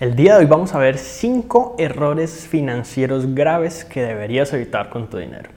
El día de hoy vamos a ver 5 errores financieros graves que deberías evitar con tu dinero.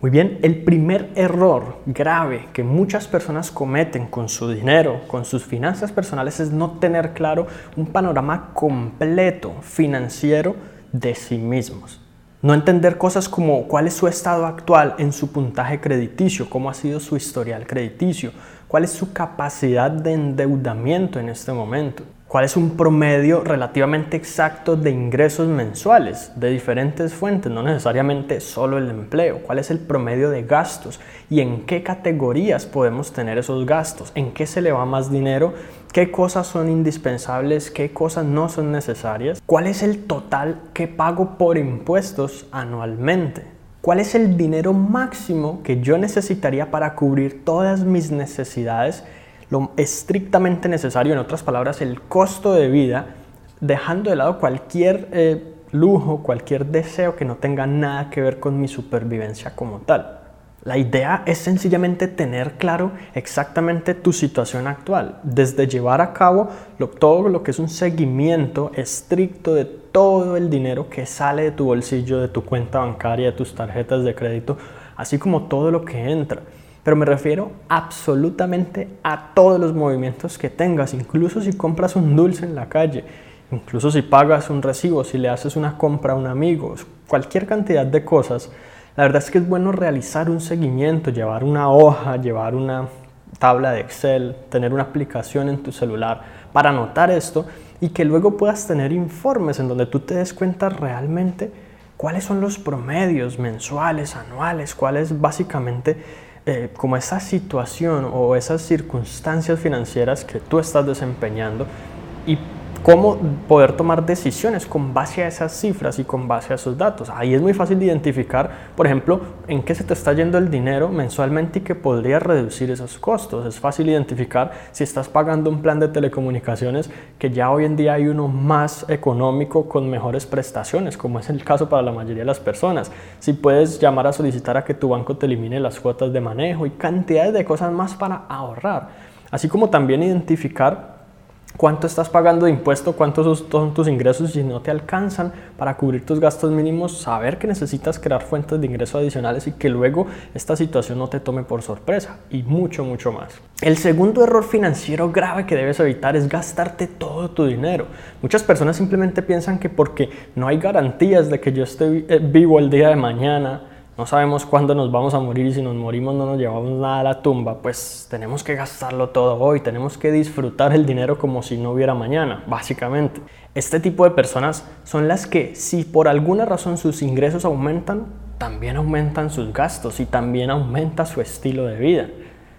Muy bien, el primer error grave que muchas personas cometen con su dinero, con sus finanzas personales, es no tener claro un panorama completo financiero de sí mismos. No entender cosas como cuál es su estado actual en su puntaje crediticio, cómo ha sido su historial crediticio, cuál es su capacidad de endeudamiento en este momento cuál es un promedio relativamente exacto de ingresos mensuales de diferentes fuentes, no necesariamente solo el empleo, cuál es el promedio de gastos y en qué categorías podemos tener esos gastos, en qué se le va más dinero, qué cosas son indispensables, qué cosas no son necesarias, cuál es el total que pago por impuestos anualmente. ¿Cuál es el dinero máximo que yo necesitaría para cubrir todas mis necesidades lo estrictamente necesario, en otras palabras, el costo de vida, dejando de lado cualquier eh, lujo, cualquier deseo que no tenga nada que ver con mi supervivencia como tal. La idea es sencillamente tener claro exactamente tu situación actual, desde llevar a cabo todo lo que es un seguimiento estricto de todo el dinero que sale de tu bolsillo, de tu cuenta bancaria, de tus tarjetas de crédito, así como todo lo que entra pero me refiero absolutamente a todos los movimientos que tengas, incluso si compras un dulce en la calle, incluso si pagas un recibo, si le haces una compra a un amigo, cualquier cantidad de cosas. La verdad es que es bueno realizar un seguimiento, llevar una hoja, llevar una tabla de Excel, tener una aplicación en tu celular para anotar esto y que luego puedas tener informes en donde tú te des cuenta realmente cuáles son los promedios mensuales, anuales, cuáles básicamente eh, como esa situación o esas circunstancias financieras que tú estás desempeñando y cómo poder tomar decisiones con base a esas cifras y con base a esos datos. Ahí es muy fácil identificar, por ejemplo, en qué se te está yendo el dinero mensualmente y que podría reducir esos costos. Es fácil identificar si estás pagando un plan de telecomunicaciones que ya hoy en día hay uno más económico con mejores prestaciones, como es el caso para la mayoría de las personas. Si puedes llamar a solicitar a que tu banco te elimine las cuotas de manejo y cantidades de cosas más para ahorrar. Así como también identificar cuánto estás pagando de impuesto, cuántos son tus ingresos si no te alcanzan para cubrir tus gastos mínimos, saber que necesitas crear fuentes de ingresos adicionales y que luego esta situación no te tome por sorpresa y mucho, mucho más. El segundo error financiero grave que debes evitar es gastarte todo tu dinero. Muchas personas simplemente piensan que porque no hay garantías de que yo esté eh, vivo el día de mañana, no sabemos cuándo nos vamos a morir y si nos morimos no nos llevamos nada a la tumba, pues tenemos que gastarlo todo hoy, tenemos que disfrutar el dinero como si no hubiera mañana, básicamente. Este tipo de personas son las que si por alguna razón sus ingresos aumentan, también aumentan sus gastos y también aumenta su estilo de vida.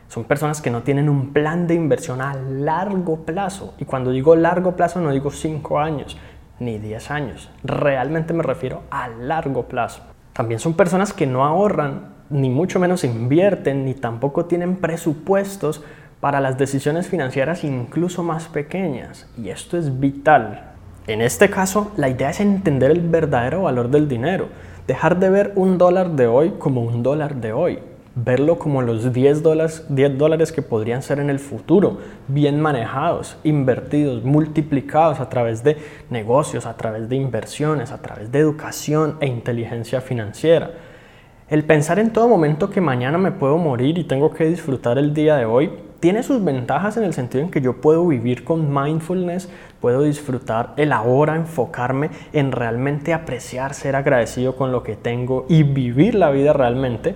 Son personas que no tienen un plan de inversión a largo plazo. Y cuando digo largo plazo no digo 5 años ni 10 años. Realmente me refiero a largo plazo. También son personas que no ahorran, ni mucho menos invierten, ni tampoco tienen presupuestos para las decisiones financieras incluso más pequeñas. Y esto es vital. En este caso, la idea es entender el verdadero valor del dinero. Dejar de ver un dólar de hoy como un dólar de hoy verlo como los 10 dólares, 10 dólares que podrían ser en el futuro, bien manejados, invertidos, multiplicados a través de negocios, a través de inversiones, a través de educación e inteligencia financiera. El pensar en todo momento que mañana me puedo morir y tengo que disfrutar el día de hoy tiene sus ventajas en el sentido en que yo puedo vivir con mindfulness, puedo disfrutar el ahora, enfocarme en realmente apreciar, ser agradecido con lo que tengo y vivir la vida realmente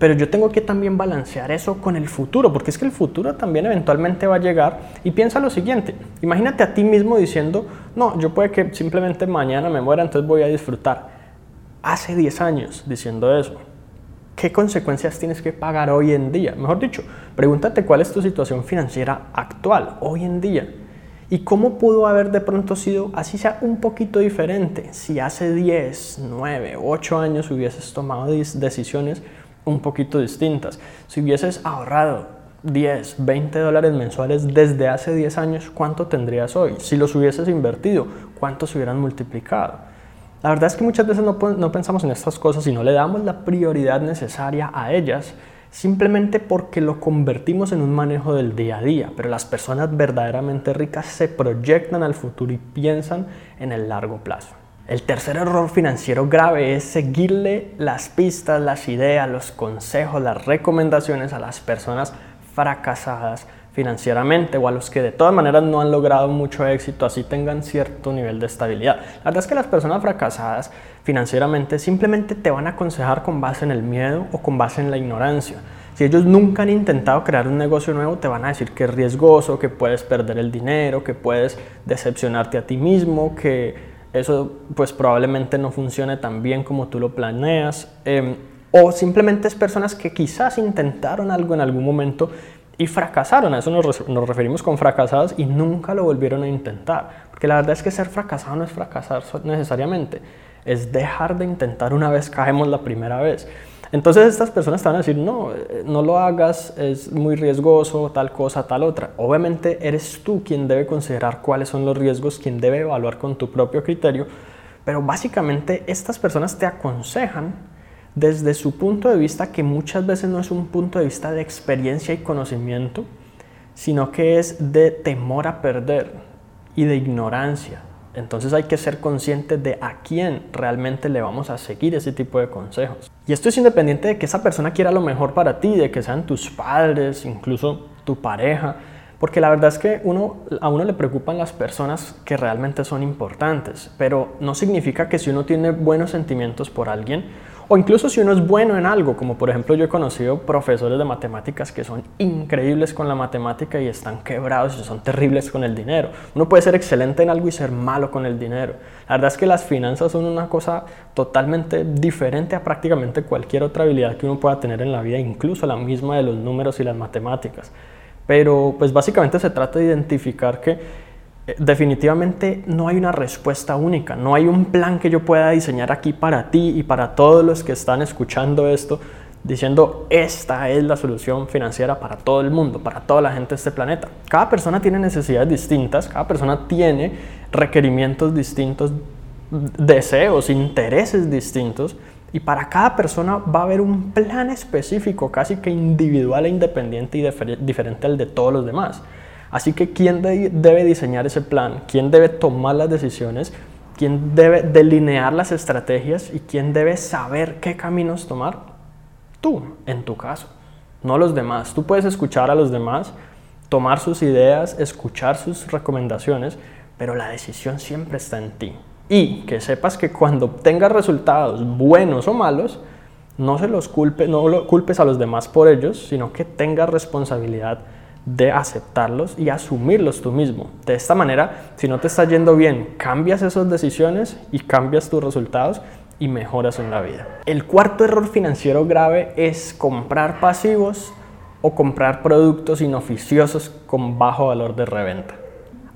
pero yo tengo que también balancear eso con el futuro, porque es que el futuro también eventualmente va a llegar. Y piensa lo siguiente, imagínate a ti mismo diciendo, no, yo puede que simplemente mañana me muera, entonces voy a disfrutar. Hace 10 años diciendo eso. ¿Qué consecuencias tienes que pagar hoy en día? Mejor dicho, pregúntate cuál es tu situación financiera actual, hoy en día. ¿Y cómo pudo haber de pronto sido, así sea un poquito diferente, si hace 10, 9, 8 años hubieses tomado decisiones un poquito distintas. Si hubieses ahorrado 10, 20 dólares mensuales desde hace 10 años, ¿cuánto tendrías hoy? Si los hubieses invertido, ¿cuántos se hubieran multiplicado? La verdad es que muchas veces no, pensamos en estas cosas y no le damos la prioridad necesaria a ellas simplemente porque lo convertimos en un manejo del día a día, pero las personas verdaderamente ricas se proyectan al futuro y piensan en el largo plazo. El tercer error financiero grave es seguirle las pistas, las ideas, los consejos, las recomendaciones a las personas fracasadas financieramente o a los que de todas maneras no han logrado mucho éxito, así tengan cierto nivel de estabilidad. La verdad es que las personas fracasadas financieramente simplemente te van a aconsejar con base en el miedo o con base en la ignorancia. Si ellos nunca han intentado crear un negocio nuevo, te van a decir que es riesgoso, que puedes perder el dinero, que puedes decepcionarte a ti mismo, que eso pues probablemente no funcione tan bien como tú lo planeas. Em, o simplemente es personas que quizás intentaron algo en algún momento y fracasaron. A eso nos, nos, referimos con fracasados y nunca lo volvieron a intentar. Porque la verdad es que ser fracasado no es fracasar necesariamente, es dejar de intentar una vez caemos la primera vez. Entonces estas personas te van a decir, no, eh, no lo hagas, es muy riesgoso, tal cosa, tal otra. Obviamente eres tú quien debe considerar cuáles son los riesgos, quien debe evaluar con tu propio criterio, pero básicamente estas personas te aconsejan desde su punto de vista que muchas veces no es un punto de vista de experiencia y conocimiento, sino que es de temor a perder y de ignorancia. Entonces hay que ser consciente de a quién realmente le vamos a seguir ese tipo de consejos. Y esto es independiente de que esa persona quiera lo mejor para ti, de que sean tus padres, incluso tu pareja, porque la verdad es que uno, a uno le preocupan las personas que realmente son importantes, pero no significa que si uno tiene buenos sentimientos por alguien, o incluso si uno es bueno en algo, como por ejemplo yo he conocido profesores de matemáticas que son increíbles con la matemática y están quebrados y son terribles con el dinero. Uno puede ser excelente en algo y ser malo con el dinero. La verdad es que las finanzas son una cosa totalmente diferente a prácticamente cualquier otra habilidad que uno pueda tener en la vida, incluso la misma de los números y las matemáticas. Pero pues básicamente se trata de identificar que definitivamente no hay una respuesta única, no hay un plan que yo pueda diseñar aquí para ti y para todos los que están escuchando esto, diciendo esta es la solución financiera para todo el mundo, para toda la gente de este planeta. Cada persona tiene necesidades distintas, cada persona tiene requerimientos distintos, deseos, intereses distintos. Y para cada persona va a haber un plan específico, casi que individual e independiente y diferente al de todos los demás. Así que ¿quién debe diseñar ese plan? ¿Quién debe tomar las decisiones? ¿Quién debe delinear las estrategias? ¿Y quién debe saber qué caminos tomar? Tú, en tu caso, no los demás. Tú puedes escuchar a los demás, tomar sus ideas, escuchar sus recomendaciones, pero la decisión siempre está en ti. Y que sepas que cuando obtengas resultados buenos o malos, no se los culpe, no lo culpes a los demás por ellos, sino que tengas responsabilidad de aceptarlos y asumirlos tú mismo. De esta manera, si no te está yendo bien, cambias esas decisiones y cambias tus resultados y mejoras en la vida. El cuarto error financiero grave es comprar pasivos o comprar productos inoficiosos con bajo valor de reventa.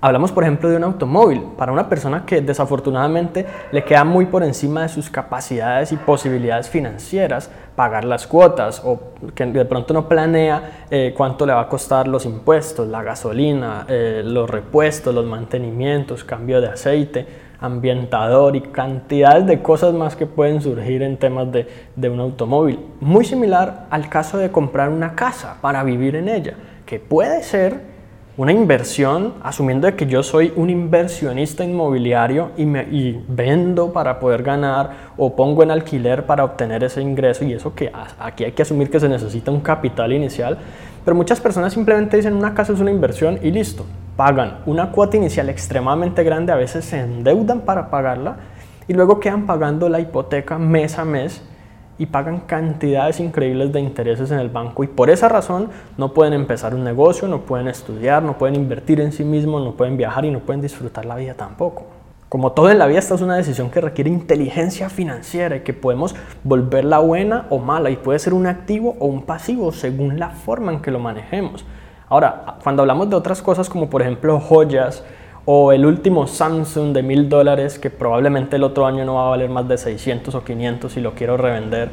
Hablamos, por ejemplo, de un automóvil. Para una persona que desafortunadamente le queda muy por encima de sus capacidades y posibilidades financieras pagar las cuotas o que de pronto no planea eh, cuánto le va a costar los impuestos, la gasolina, eh, los repuestos, los mantenimientos, cambio de aceite, ambientador y cantidades de cosas más que pueden surgir en temas de, de un automóvil. Muy similar al caso de comprar una casa para vivir en ella, que puede ser una inversión, asumiendo que yo soy un inversionista inmobiliario y, me, y vendo para poder ganar o pongo en alquiler para obtener ese ingreso y eso que aquí hay que asumir que se necesita un capital inicial, pero muchas personas simplemente dicen una casa es una inversión y listo, pagan una cuota inicial extremadamente grande, a veces se endeudan para pagarla y luego quedan pagando la hipoteca mes a mes y pagan cantidades increíbles de intereses en el banco y por esa razón no pueden empezar un negocio, no pueden estudiar, no pueden invertir en sí mismos, no pueden viajar y no pueden disfrutar la vida tampoco. Como todo en la vida, esta es una decisión que requiere inteligencia financiera y que podemos volverla buena o mala y puede ser un activo o un pasivo según la forma en que lo manejemos. Ahora, cuando hablamos de otras cosas como por ejemplo joyas, o el último Samsung de mil dólares que probablemente el otro año no va a valer más de 600 o 500 si lo quiero revender,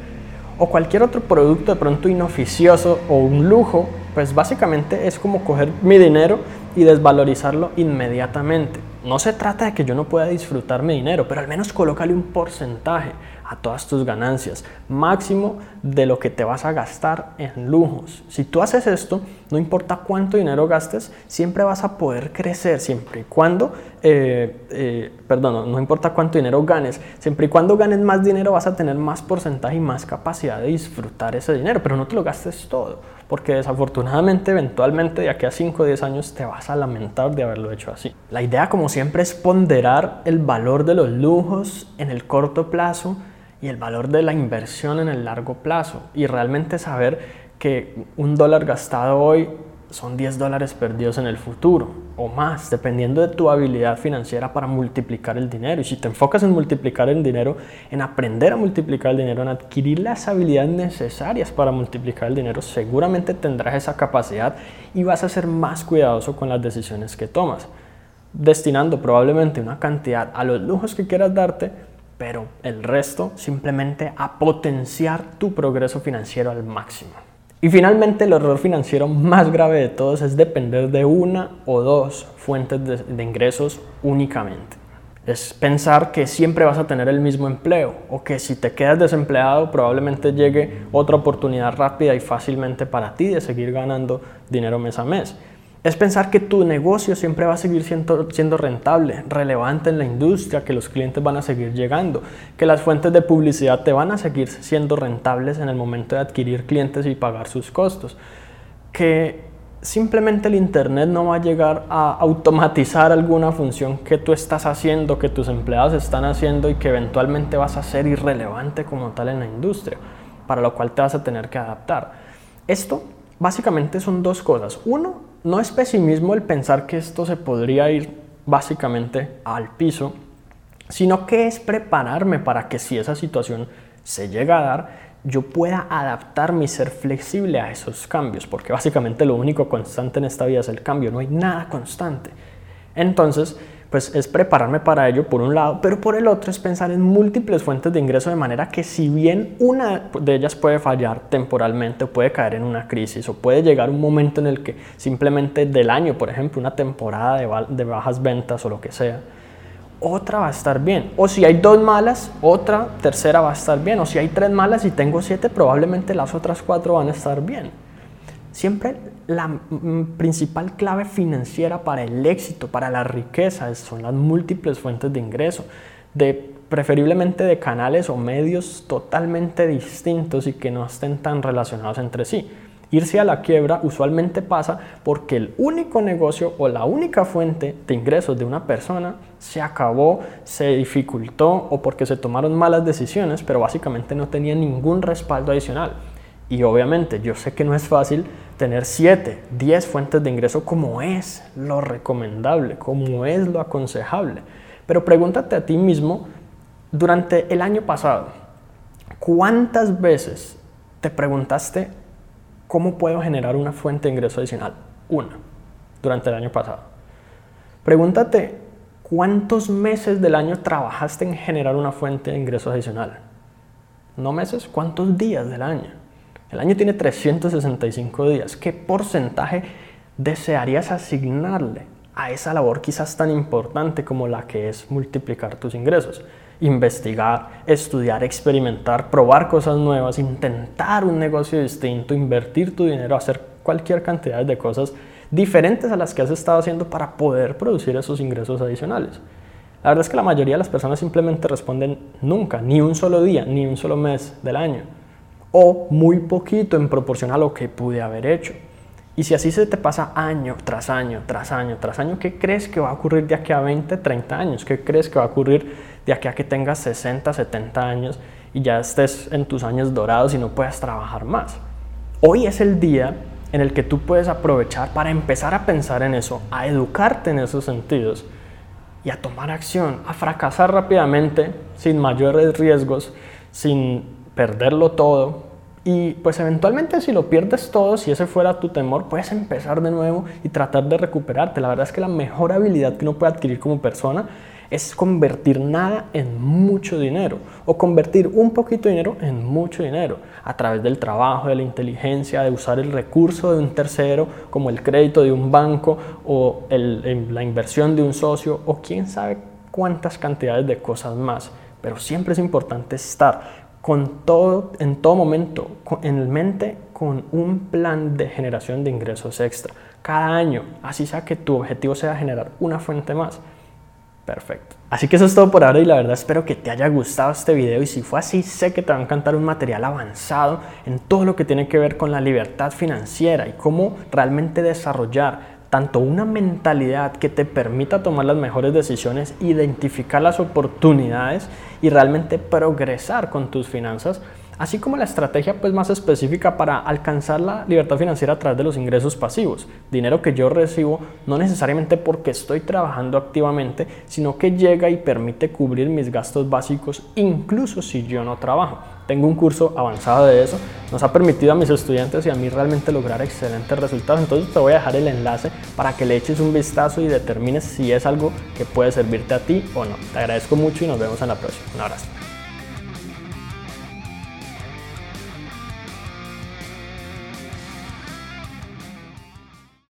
o cualquier otro producto de pronto inoficioso o un lujo, pues básicamente es como coger mi dinero y desvalorizarlo inmediatamente. no se trata de que yo no pueda disfrutar mi dinero, pero al menos colócale un porcentaje a todas tus ganancias, máximo de lo que te vas a gastar en lujos. Si tú haces esto, no importa cuánto dinero gastes, siempre vas a poder crecer, siempre y cuando, eh, eh, perdón, no importa cuánto dinero ganes, siempre y cuando ganes más dinero vas a tener más porcentaje y más capacidad de disfrutar ese dinero, pero no te lo gastes todo, porque desafortunadamente eventualmente de aquí a 5 o 10 años te vas a lamentar de haberlo hecho así. La idea como siempre es ponderar el valor de los lujos en el corto plazo y el valor de la inversión en el largo plazo y realmente saber que un dólar gastado hoy son 10 dólares perdidos en el futuro o más, dependiendo de tu habilidad financiera para multiplicar el dinero. Y si te enfocas en multiplicar el dinero, en aprender a multiplicar el dinero, en adquirir las habilidades necesarias para multiplicar el dinero, seguramente tendrás esa capacidad y vas a ser más cuidadoso con las decisiones que tomas, destinando probablemente una cantidad a los lujos que quieras darte, pero el resto simplemente a potenciar tu progreso financiero al máximo. Y finalmente el error financiero más grave de todos es depender de una o dos fuentes de, ingresos únicamente. Es pensar que siempre vas a tener el mismo empleo o que si te quedas desempleado probablemente llegue otra oportunidad rápida y fácilmente para ti de seguir ganando dinero mes a mes. Es pensar que tu negocio siempre va a seguir siendo, rentable, relevante en la industria, que los clientes van a seguir llegando, que las fuentes de publicidad te van a seguir siendo rentables en el momento de adquirir clientes y pagar sus costos, que simplemente el Internet no va a llegar a automatizar alguna función que tú estás haciendo, que tus empleados están haciendo y que eventualmente vas a ser irrelevante como tal en la industria, para lo cual te vas a tener que adaptar. Esto básicamente son dos cosas. Uno, no es pesimismo el pensar que esto se podría ir básicamente al piso, sino que es prepararme para que si esa situación se llega a dar, yo pueda adaptarme y ser flexible a esos cambios, porque básicamente lo único constante en esta vida es el cambio, no hay nada constante. Entonces, pues es prepararme para ello por un lado, pero por el otro es pensar en múltiples fuentes de ingreso de manera que si bien una de ellas puede fallar temporalmente, puede caer en una crisis o puede llegar un momento en el que simplemente del año, por ejemplo, una temporada de, de bajas ventas o lo que sea, otra va a estar bien. O si hay dos malas, otra tercera va a estar bien. O si hay tres malas y tengo siete, probablemente las otras cuatro van a estar bien. Siempre la principal clave financiera para el éxito, para la riqueza, son las múltiples fuentes de ingreso, de, preferiblemente de canales o medios totalmente distintos y que no estén tan relacionados entre sí. Irse a la quiebra usualmente pasa porque el único negocio o la única fuente de ingresos de una persona se acabó, se dificultó o porque se tomaron malas decisiones, pero básicamente no tenía ningún respaldo adicional. Y obviamente yo sé que no es fácil tener 7, 10 fuentes de ingreso como es lo recomendable, como es lo aconsejable. Pero pregúntate a ti mismo, durante el año pasado, ¿cuántas veces te preguntaste cómo puedo generar una fuente de ingreso adicional? Una, durante el año pasado. Pregúntate cuántos meses del año trabajaste en generar una fuente de ingreso adicional. No meses, ¿cuántos días del año? El año tiene 365 días. ¿Qué porcentaje desearías asignarle a esa labor quizás tan importante como la que es multiplicar tus ingresos? Investigar, estudiar, experimentar, probar cosas nuevas, intentar un negocio distinto, invertir tu dinero, hacer cualquier cantidad de cosas diferentes a las que has estado haciendo para poder producir esos ingresos adicionales. La verdad es que la mayoría de las personas simplemente responden nunca, ni un solo día, ni un solo mes del año o muy poquito en proporción a lo que pude haber hecho. Y si así se te pasa año tras año, tras año, tras año, ¿qué crees que va a ocurrir de aquí a 20, 30 años? ¿Qué crees que va a ocurrir de aquí a que tengas 60, 70 años y ya estés en tus años dorados y no puedas trabajar más? Hoy es el día en el que tú puedes aprovechar para empezar a pensar en eso, a educarte en esos sentidos y a tomar acción, a fracasar rápidamente, sin mayores riesgos, sin perderlo todo. Y pues eventualmente si lo pierdes todo, si ese fuera tu temor, puedes empezar de nuevo y tratar de recuperarte. La verdad es que la mejor habilidad que uno puede adquirir como persona es convertir nada en mucho dinero o convertir un poquito de dinero en mucho dinero a través del trabajo, de la inteligencia, de usar el recurso de un tercero como el crédito de un banco o la inversión de un socio o quién sabe cuántas cantidades de cosas más. Pero siempre es importante estar con todo, en todo momento, en mente con un plan de generación de ingresos extra. Cada año, así sea que tu objetivo sea generar una fuente más. Perfecto. Así que eso es todo por ahora y la verdad espero que te haya gustado este video y si fue así sé que te va a encantar un material avanzado en todo lo que tiene que ver con la libertad financiera y cómo realmente desarrollar tanto una mentalidad que te permita tomar las mejores decisiones, identificar las oportunidades y realmente progresar con tus finanzas, así como la estrategia pues más específica para alcanzar la libertad financiera a través de los ingresos pasivos, dinero que yo recibo no necesariamente porque estoy trabajando activamente, sino que llega y permite cubrir mis gastos básicos incluso si yo no trabajo. Tengo un curso avanzado de eso, nos ha permitido a mis estudiantes y a mí realmente lograr excelentes resultados. Entonces te voy a dejar el enlace para que le eches un vistazo y determines si es algo que puede servirte a ti o no. Te agradezco mucho y nos vemos en la próxima. Un abrazo.